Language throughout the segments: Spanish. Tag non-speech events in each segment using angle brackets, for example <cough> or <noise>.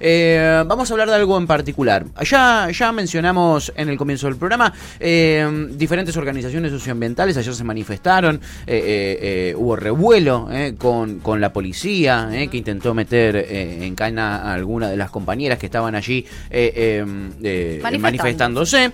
Eh, vamos a hablar de algo en particular. Ya, ya mencionamos en el comienzo del programa eh, diferentes organizaciones socioambientales ayer se manifestaron, eh, hubo revuelo con, con, la policía que intentó meter en cana a alguna de las compañeras que estaban allí manifestándose.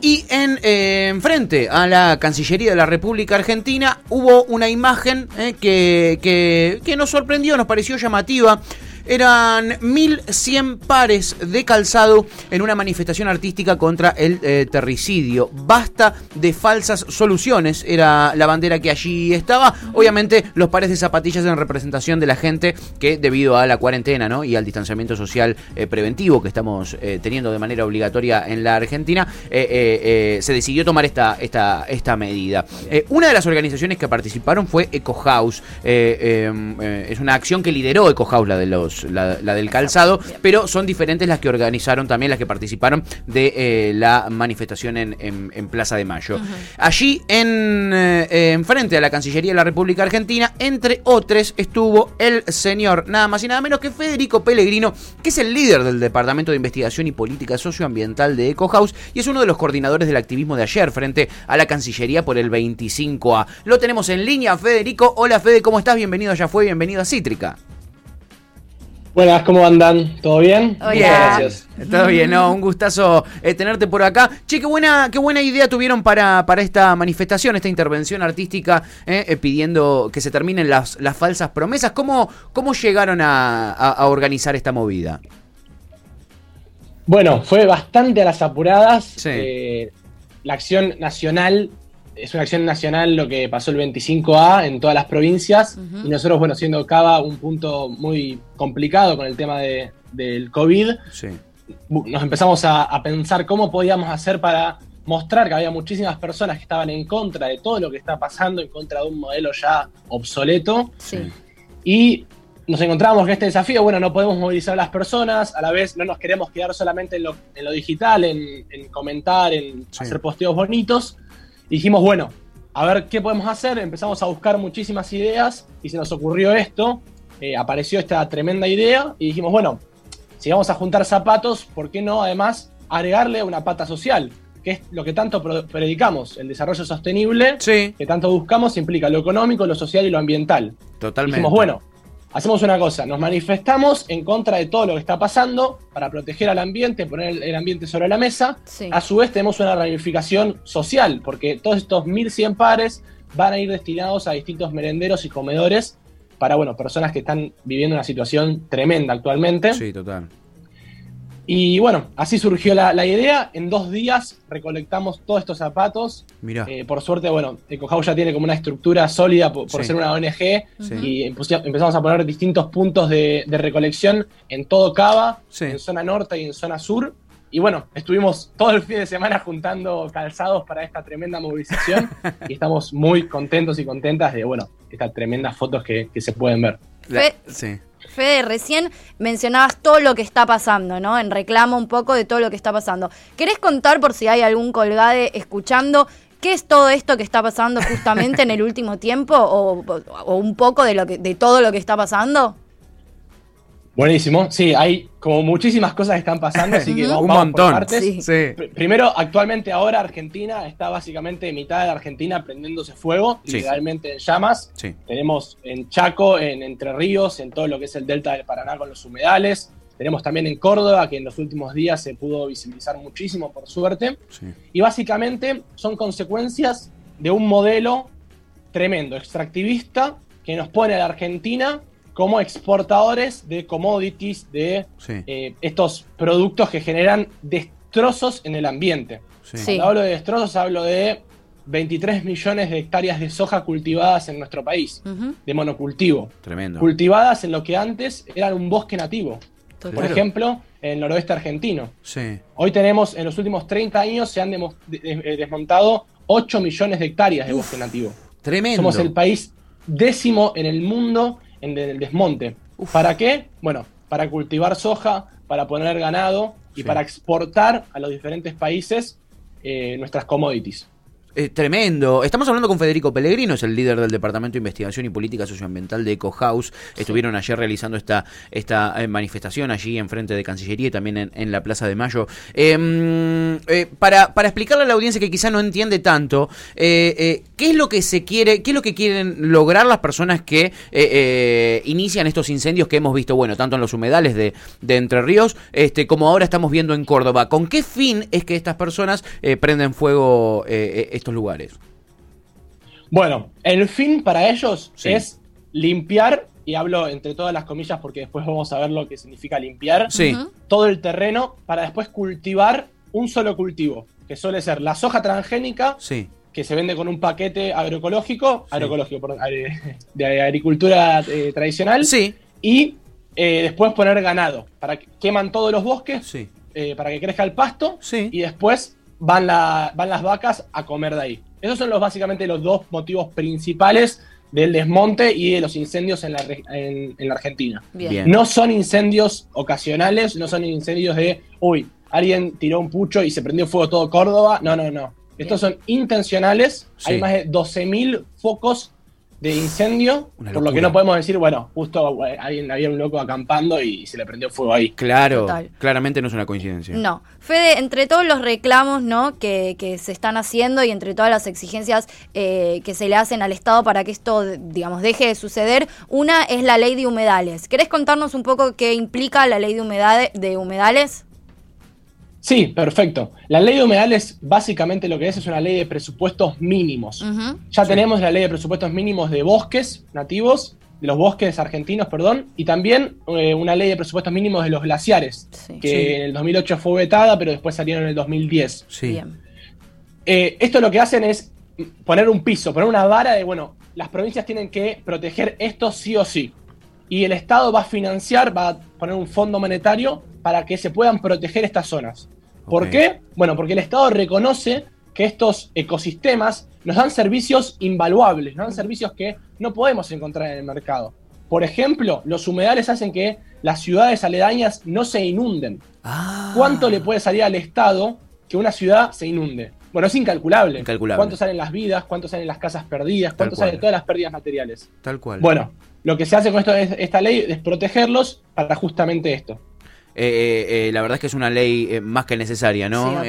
Y en frente a la Cancillería de la República Argentina hubo una imagen que, que, que nos sorprendió, nos pareció llamativa. Eran 1.100 pares de calzado en una manifestación artística contra el eh, terricidio. Basta de falsas soluciones, era la bandera que allí estaba. Obviamente los pares de zapatillas en representación de la gente que debido a la cuarentena ¿no? y al distanciamiento social eh, preventivo que estamos eh, teniendo de manera obligatoria en la Argentina, se decidió tomar esta, esta, esta medida. una de las organizaciones que participaron fue Eco House. es una acción que lideró Eco House, la de los la, del calzado, pero son diferentes las que organizaron también, las que participaron de eh, la manifestación en, Plaza de Mayo. Allí, en, eh, frente a la Cancillería de la República Argentina, entre otros, estuvo el señor, nada más y nada menos que Federico Pellegrino, que es el líder del Departamento de Investigación y Política Socioambiental de EcoHouse y es uno de los coordinadores del activismo de ayer frente a la Cancillería por el 25A. Lo tenemos en línea, Federico. Hola, Fede, ¿cómo estás? Bienvenido, ya fue, bienvenido a Cítrica. Buenas, ¿cómo andan? ¿Todo bien? Hola. Gracias. Todo bien, ¿no? Un gustazo eh, tenerte por acá. Che, qué buena, qué buena idea tuvieron para, para esta manifestación, esta intervención artística, eh, eh, pidiendo que se terminen las, las falsas promesas. ¿Cómo, cómo llegaron a, organizar esta movida? Bueno, fue bastante a las apuradas. Sí. la acción nacional es una acción nacional lo que pasó el 25A en todas las provincias. Y nosotros, bueno, siendo Cava un punto muy complicado con el tema de, del COVID, nos empezamos a, pensar cómo podíamos hacer para mostrar que había muchísimas personas que estaban en contra de todo lo que está pasando, en contra de un modelo ya obsoleto. Y nos encontramos con este desafío, bueno, no podemos movilizar a las personas, a la vez no nos queremos quedar solamente en lo, en lo digital, en, comentar, en hacer posteos bonitos, dijimos, bueno, a ver qué podemos hacer. Empezamos a buscar muchísimas ideas y se nos ocurrió esto. Eh, apareció esta tremenda idea y dijimos, bueno, si vamos a juntar zapatos, ¿por qué no además agregarle una pata social? Que es lo que tanto predicamos, el desarrollo sostenible, que tanto buscamos, implica lo económico, lo social y lo ambiental. Totalmente. Dijimos, bueno, hacemos una cosa, nos manifestamos en contra de todo lo que está pasando para proteger al ambiente, poner el ambiente sobre la mesa. A su vez tenemos una ramificación social, porque todos estos 1.100 pares van a ir destinados a distintos merenderos y comedores para, bueno, personas que están viviendo una situación tremenda actualmente. Sí, total. Y bueno, así surgió la, idea. En dos días recolectamos todos estos zapatos. Mira. Eh, por suerte, bueno, EcoHouse ya tiene como una estructura sólida por, ser una ONG. Y empezamos a poner distintos puntos de, recolección en todo Cava, en zona norte y en zona sur. Y bueno, estuvimos todo el fin de semana juntando calzados para esta tremenda movilización. <laughs> y estamos muy contentos y contentas de, bueno, estas tremendas fotos que, se pueden ver. sí. Fede, recién mencionabas todo lo que está pasando, ¿no? En reclamo un poco de todo lo que está pasando. ¿Querés contar por si hay algún colgade escuchando ¿Qué es todo esto que está pasando justamente en el <laughs> último tiempo? O, un poco de, lo que, de todo lo que está pasando? Buenísimo, sí, hay como muchísimas cosas que están pasando, así que vamos, un montón. Por partes. Primero, actualmente ahora Argentina está básicamente mitad de Argentina prendiéndose fuego, literalmente en llamas. Tenemos en Chaco, en Entre Ríos, en todo lo que es el delta del Paraná con los humedales. Tenemos también en Córdoba, que en los últimos días se pudo visibilizar muchísimo, por suerte. Y básicamente son consecuencias de un modelo tremendo, extractivista, que nos pone a la Argentina como exportadores de commodities, de eh, estos productos que generan destrozos en el ambiente. Cuando hablo de destrozos, hablo de 23 millones de hectáreas de soja cultivadas en nuestro país, de monocultivo. Tremendo. Cultivadas en lo que antes era un bosque nativo. Por ejemplo, en el noroeste argentino. Hoy tenemos, en los últimos 30 años, se han eh, desmontado 8 millones de hectáreas de bosque nativo. Tremendo. Somos el país décimo en el mundo en el desmonte. ¿Para qué? Bueno, para cultivar soja, para poner ganado y para exportar a los diferentes países eh, nuestras commodities. Eh, tremendo. Estamos hablando con Federico Pellegrino, es el líder del Departamento de Investigación y Política Socioambiental de Eco House. Estuvieron ayer realizando esta, esta eh, manifestación allí enfrente de Cancillería y también en, la Plaza de Mayo. Em, para, para explicarle a la audiencia que quizá no entiende tanto, ¿qué es lo que se quiere, qué es lo que quieren lograr las personas que inician estos incendios que hemos visto, bueno, tanto en los humedales de, de Entre Ríos, este, como ahora estamos viendo en Córdoba? ¿Con qué fin es que estas personas prenden fuego estos lugares? Bueno, el fin para ellos es limpiar, y hablo entre todas las comillas porque después vamos a ver lo que significa limpiar, todo el terreno para después cultivar un solo cultivo, que suele ser la soja transgénica, que se vende con un paquete agroecológico, agroecológico, de agricultura eh, tradicional, y eh, después poner ganado, para que queman todos los bosques, eh, para que crezca el pasto, y después van, van las vacas a comer de ahí. Esos son los, básicamente los dos motivos principales del desmonte y de los incendios en la, en, la Argentina. No son incendios ocasionales, no son incendios de, uy, alguien tiró un pucho y se prendió fuego todo Córdoba. No, no, no. Estos son intencionales. Hay más de 12.000 focos de incendio, por lo que no podemos decir, bueno, justo eh, alguien había un loco acampando y se le prendió fuego ahí. Claro, claramente no es una coincidencia. No, Fede, entre todos los reclamos ¿no? que, se están haciendo y entre todas las exigencias eh, que se le hacen al Estado para que esto, digamos, deje de suceder, una es la ley de humedales. ¿Querés contarnos un poco qué implica la ley de, humedades, de humedales? Sí, perfecto. La ley de humedales básicamente lo que es es una ley de presupuestos mínimos. Ya tenemos la ley de presupuestos mínimos de bosques nativos, de los bosques argentinos, perdón, y también eh, una ley de presupuestos mínimos de los glaciares, que en el 2008 fue vetada, pero después salieron en el 2010. Sí. Eh, esto lo que hacen es poner un piso, poner una vara de, bueno, las provincias tienen que proteger esto sí o sí. Y el Estado va a financiar, va a poner un fondo monetario para que se puedan proteger estas zonas. ¿Por qué? Bueno, porque el Estado reconoce que estos ecosistemas nos dan servicios invaluables, nos dan servicios que no podemos encontrar en el mercado. Por ejemplo, los humedales hacen que las ciudades aledañas no se inunden. Ah. ¿Cuánto le puede salir al Estado que una ciudad se inunde? Bueno, es incalculable. ¿Cuánto salen las vidas? ¿Cuánto salen las casas perdidas? ¿Cuánto salen todas las pérdidas materiales? Tal cual. Bueno, lo que se hace con esto, esta ley es protegerlos para justamente esto. Eh, eh, eh, la verdad es que es una ley más que necesaria, ¿no?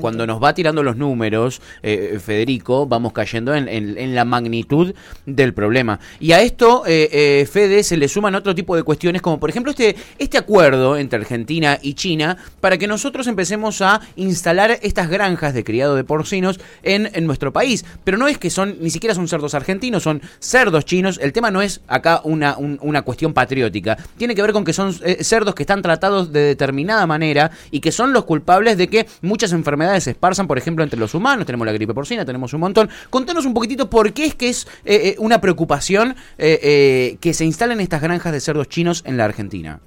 cuando nos va tirando los números, Federico, vamos cayendo en, la magnitud del problema. Y a esto, Fede, se le suman otro tipo de cuestiones, como por ejemplo este, este acuerdo entre Argentina y China para que nosotros empecemos a instalar estas granjas de criado de porcinos en, nuestro país. Pero no es que son, ni siquiera son cerdos argentinos, son cerdos chinos. El tema no es acá una, una cuestión patriótica. Tiene que ver con que son cerdos que están tratados de determinada manera y que son los culpables de que muchas enfermedades se esparzan, por ejemplo, entre los humanos. Tenemos la gripe porcina, tenemos un montón. Contanos un poquitito por qué es que es eh, eh, una preocupación eh, que se instalen estas granjas de cerdos chinos en la Argentina.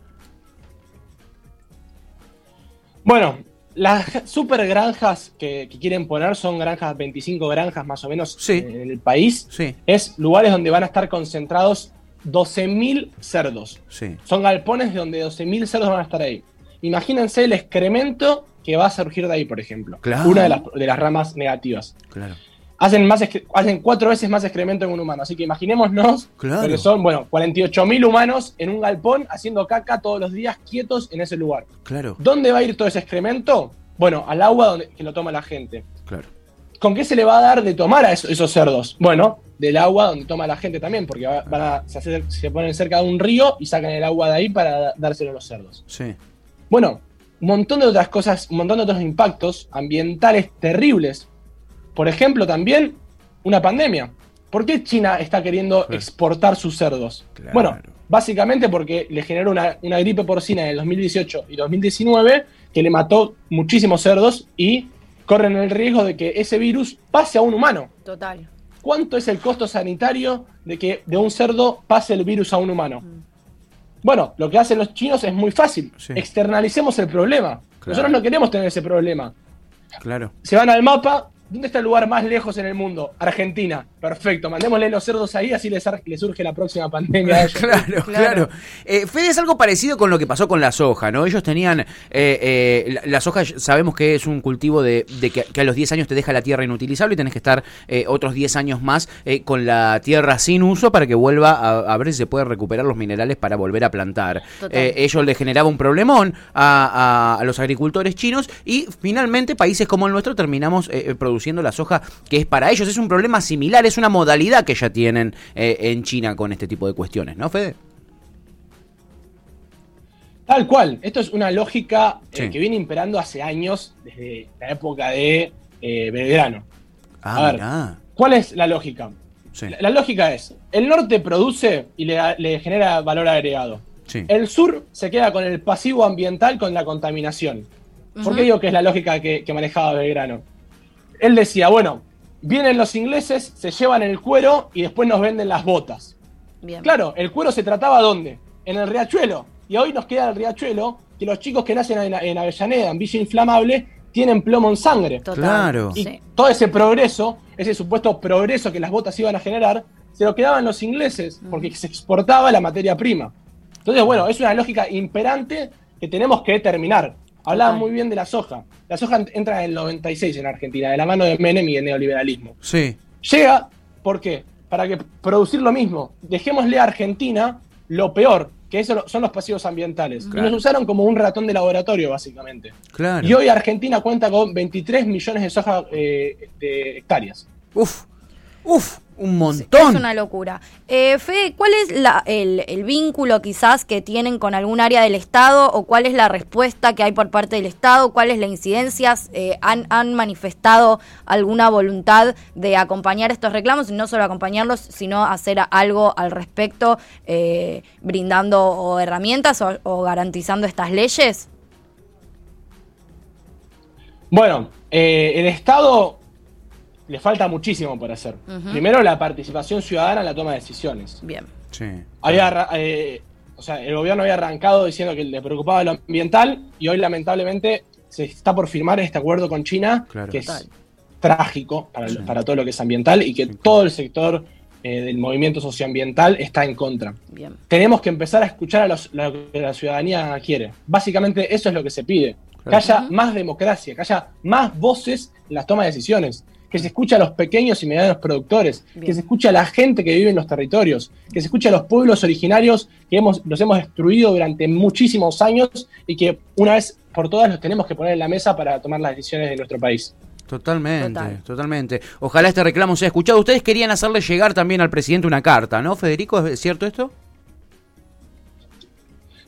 Bueno, las super granjas que, quieren poner son granjas, 25 granjas más o menos en el país. Sí. Es lugares donde van a estar concentrados 12.000 cerdos. Son galpones de donde 12.000 cerdos van a estar ahí. Imagínense el excremento que va a surgir de ahí, por ejemplo. Una de las, ramas negativas. Claro. Hacen, más hacen cuatro veces más excremento en un humano. Así que imaginémonos que son, bueno, 48.000 humanos en un galpón haciendo caca todos los días quietos en ese lugar. Claro. ¿Dónde va a ir todo ese excremento? Bueno, al agua donde, que lo toma la gente. Claro. ¿Con qué se le va a dar de tomar a esos cerdos? Bueno, del agua donde toma la gente también, porque van se, ponen cerca de un río y sacan el agua de ahí para dárselo a los cerdos. Sí. Bueno, un montón de otras cosas, un montón de otros impactos ambientales terribles. Por ejemplo, también una pandemia. ¿Por qué China está queriendo exportar sus cerdos? Bueno, básicamente porque le generó una, una gripe porcina en el 2018 y 2019 que le mató muchísimos cerdos y corren el riesgo de que ese virus pase a un humano. Total. ¿Cuánto es el costo sanitario de que de un cerdo pase el virus a un humano? Mm. Bueno, lo que hacen los chinos es muy fácil. Externalicemos el problema. Nosotros no queremos tener ese problema. Claro. Se van al mapa. ¿Dónde está el lugar más lejos en el mundo? Argentina. Perfecto, mandémosle los cerdos ahí, así les, surge la próxima <laughs> pandemia. <laughs> claro, claro. Eh, Fede, es algo parecido con lo que pasó con la soja, ¿no? Ellos tenían, eh, eh, la, soja sabemos que es un cultivo de, que, a los 10 años te deja la tierra inutilizable y tenés que estar otros 10 años más con la tierra sin uso para que vuelva a, ver si se puede recuperar los minerales para volver a plantar. ellos le generaba un problemón a, a, los agricultores chinos y finalmente países como el nuestro terminamos produciendo la soja que es para ellos. Es un problema similar es una modalidad que ya tienen eh, en China con este tipo de cuestiones, ¿no, Fede? Tal cual, esto es una lógica eh, que viene imperando hace años, desde la época de eh, Belgrano. Ah, a ver, ¿cuál es la lógica? La, lógica es, el norte produce y le, genera valor agregado. El sur se queda con el pasivo ambiental con la contaminación. ¿Por qué digo que es la lógica que, que manejaba Belgrano? Él decía, bueno, Vienen los ingleses, se llevan el cuero y después nos venden las botas. Claro, el cuero se trataba ¿dónde? En el riachuelo. Y hoy nos queda el riachuelo que los chicos que nacen en, Avellaneda, en Villa Inflamable, tienen plomo en sangre. Claro. Y todo ese progreso, ese supuesto progreso que las botas iban a generar, se lo quedaban los ingleses, mm. porque se exportaba la materia prima. Entonces, bueno, es una lógica imperante que tenemos que terminar. Hablaba muy bien de la soja. La soja entra en el 96 en Argentina, de la mano de Menem y el neoliberalismo. Sí. Llega, ¿por qué? Para que producir lo mismo. Dejémosle a Argentina lo peor, que eso son los pasivos ambientales. Y nos usaron como un ratón de laboratorio, básicamente. Claro. Y hoy Argentina cuenta con 23 millones de soja eh, de hectáreas. Uf, uf. Un montón. Es una locura. Eh, Fede, ¿cuál es el, vínculo quizás que tienen con algún área del Estado o cuál es la respuesta que hay por parte del Estado? ¿Cuál es la incidencia? Eh, han, manifestado alguna voluntad de acompañar estos reclamos? Y no solo acompañarlos, sino hacer algo al respecto, eh, brindando herramientas o, garantizando estas leyes? Bueno, el Estado le falta muchísimo por hacer. Primero, la participación ciudadana en la toma de decisiones. Bien. Sí. Había, eh, o sea, el gobierno había arrancado diciendo que le preocupaba lo ambiental y hoy, lamentablemente, se está por firmar este acuerdo con China, que es trágico para, todo lo que es ambiental y que todo el sector eh, del movimiento socioambiental está en contra. Bien. Tenemos que empezar a escuchar a lo que la ciudadanía quiere. Básicamente, eso es lo que se pide. Que haya más democracia, que haya más voces en las tomas de decisiones que se escucha a los pequeños y medianos productores, que se escucha a la gente que vive en los territorios, que se escucha a los pueblos originarios que hemos, los hemos destruido durante muchísimos años y que una vez por todas los tenemos que poner en la mesa para tomar las decisiones de nuestro país. Totalmente, totalmente. Ojalá este reclamo sea escuchado. Ustedes querían hacerle llegar también al presidente una carta, ¿no, Federico? ¿Es cierto esto?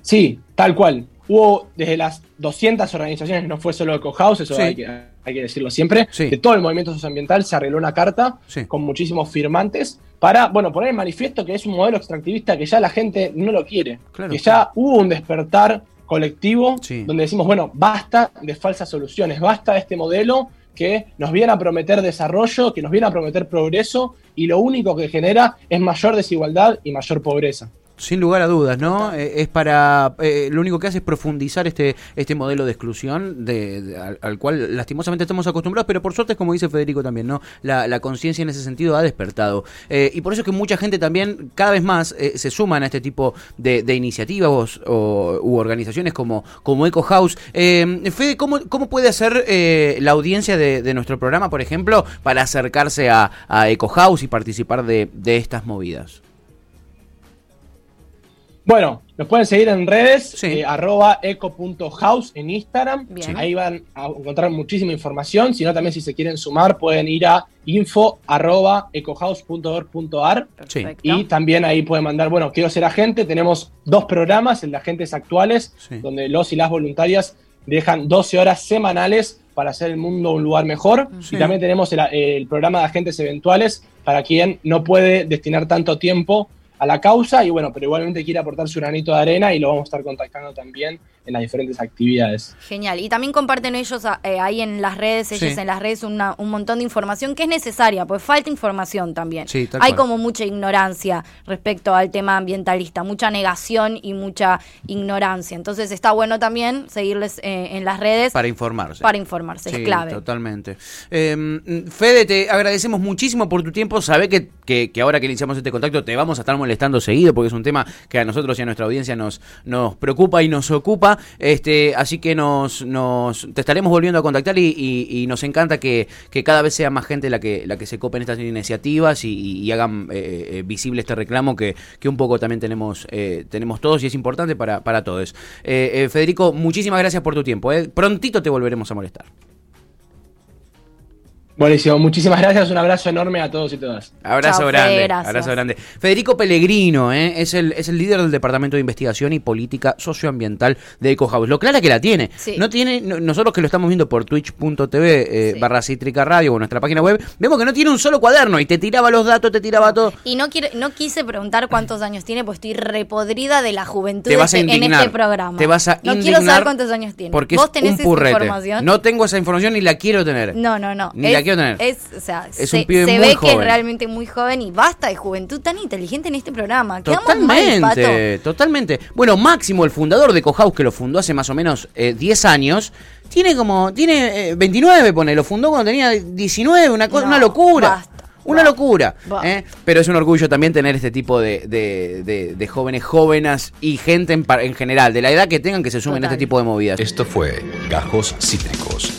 Sí, tal cual. Hubo desde las 200 organizaciones, no fue solo EcoHouse, eso hay, que, hay, que, decirlo siempre, de todo el movimiento socioambiental se arregló una carta con muchísimos firmantes para, bueno, poner en manifiesto que es un modelo extractivista que ya la gente no lo quiere, que ya hubo un despertar colectivo donde decimos, bueno, basta de falsas soluciones, basta de este modelo que nos viene a prometer desarrollo, que nos viene a prometer progreso y lo único que genera es mayor desigualdad y mayor pobreza. Sin lugar a dudas, ¿no? Eh, es para. Eh, lo único que hace es profundizar este, este modelo de exclusión de, al, cual lastimosamente estamos acostumbrados, pero por suerte, como dice Federico también, ¿no? La, conciencia en ese sentido ha despertado. Eh, y por eso es que mucha gente también, cada vez más, se suman a este tipo de, iniciativas o, u organizaciones como, como Eco House. Fede, ¿cómo, ¿cómo puede hacer la audiencia de, nuestro programa, por ejemplo, para acercarse a, a Eco House y participar de, de estas movidas? Bueno, nos pueden seguir en redes, eh, arroba eco.house en Instagram. Ahí van a encontrar muchísima información. Si no, también si se quieren sumar, pueden ir a info arroba ecohouse.org.ar. Y también ahí pueden mandar, bueno, quiero ser agente. Tenemos dos programas, el de agentes actuales, donde los y las voluntarias dejan 12 horas semanales para hacer el mundo un lugar mejor. Y también tenemos el, el programa de agentes eventuales para quien no puede destinar tanto tiempo a la causa y bueno, pero igualmente quiere aportar su granito de arena y lo vamos a estar contactando también en las diferentes actividades. Genial. Y también comparten ellos eh, ahí en las redes, ellos en las redes, un montón de información que es necesaria, pues falta información también. Hay como mucha ignorancia respecto al tema ambientalista, mucha negación y mucha ignorancia. Entonces está bueno también seguirles eh, en las redes. Para informarse. Para informarse, es clave. Totalmente. Em, Fede, te agradecemos muchísimo por tu tiempo. Sabe que, que, ahora que iniciamos este contacto te vamos a estar molestando seguido porque es un tema que a nosotros y a nuestra audiencia nos, nos preocupa y nos ocupa. Este, así que nos, te estaremos volviendo a contactar y, nos encanta que, cada vez sea más gente la que, se cope en estas iniciativas y, hagan eh, eh, visible este reclamo que, un poco también tenemos, eh, tenemos todos y es importante para todos. Federico, muchísimas gracias por tu tiempo. Prontito te volveremos a molestar. Buenísimo, muchísimas gracias, un abrazo enorme a todos y todas. Abrazo grande, abrazo grande. Federico Pellegrino ¿eh? es, el, es el líder del Departamento de Investigación y Política Socioambiental de EcoHouse. Lo clara que la tiene. No tiene, nosotros que lo estamos viendo por twitch.tv eh, barra cítrica radio o nuestra página web, vemos que no tiene un solo cuaderno y te tiraba los datos, te tiraba todo. Y no quiero, no quise preguntar cuántos años tiene, pues estoy repodrida de la juventud en este programa. Te vas a no quiero saber cuántos años tiene. Porque ¿Vos tenés esa información? No tengo esa información ni la quiero tener. No, no, no. Ni la quiero tener. Es, o sea, se, ve que es realmente muy joven y basta de juventud tan inteligente en este programa. Totalmente, totalmente. Bueno, Máximo, el fundador de Cohouse, que lo fundó hace más o menos 10 eh, años, tiene como, tiene 29, eh, pone, lo fundó cuando tenía 19, una, cosa, una locura. Una locura. ¿eh? Pero es un orgullo también tener este tipo de, de, jóvenes jóvenes y gente en, en, general, de la edad que tengan que se sumen a este tipo de movidas. Esto fue Gajos Cítricos.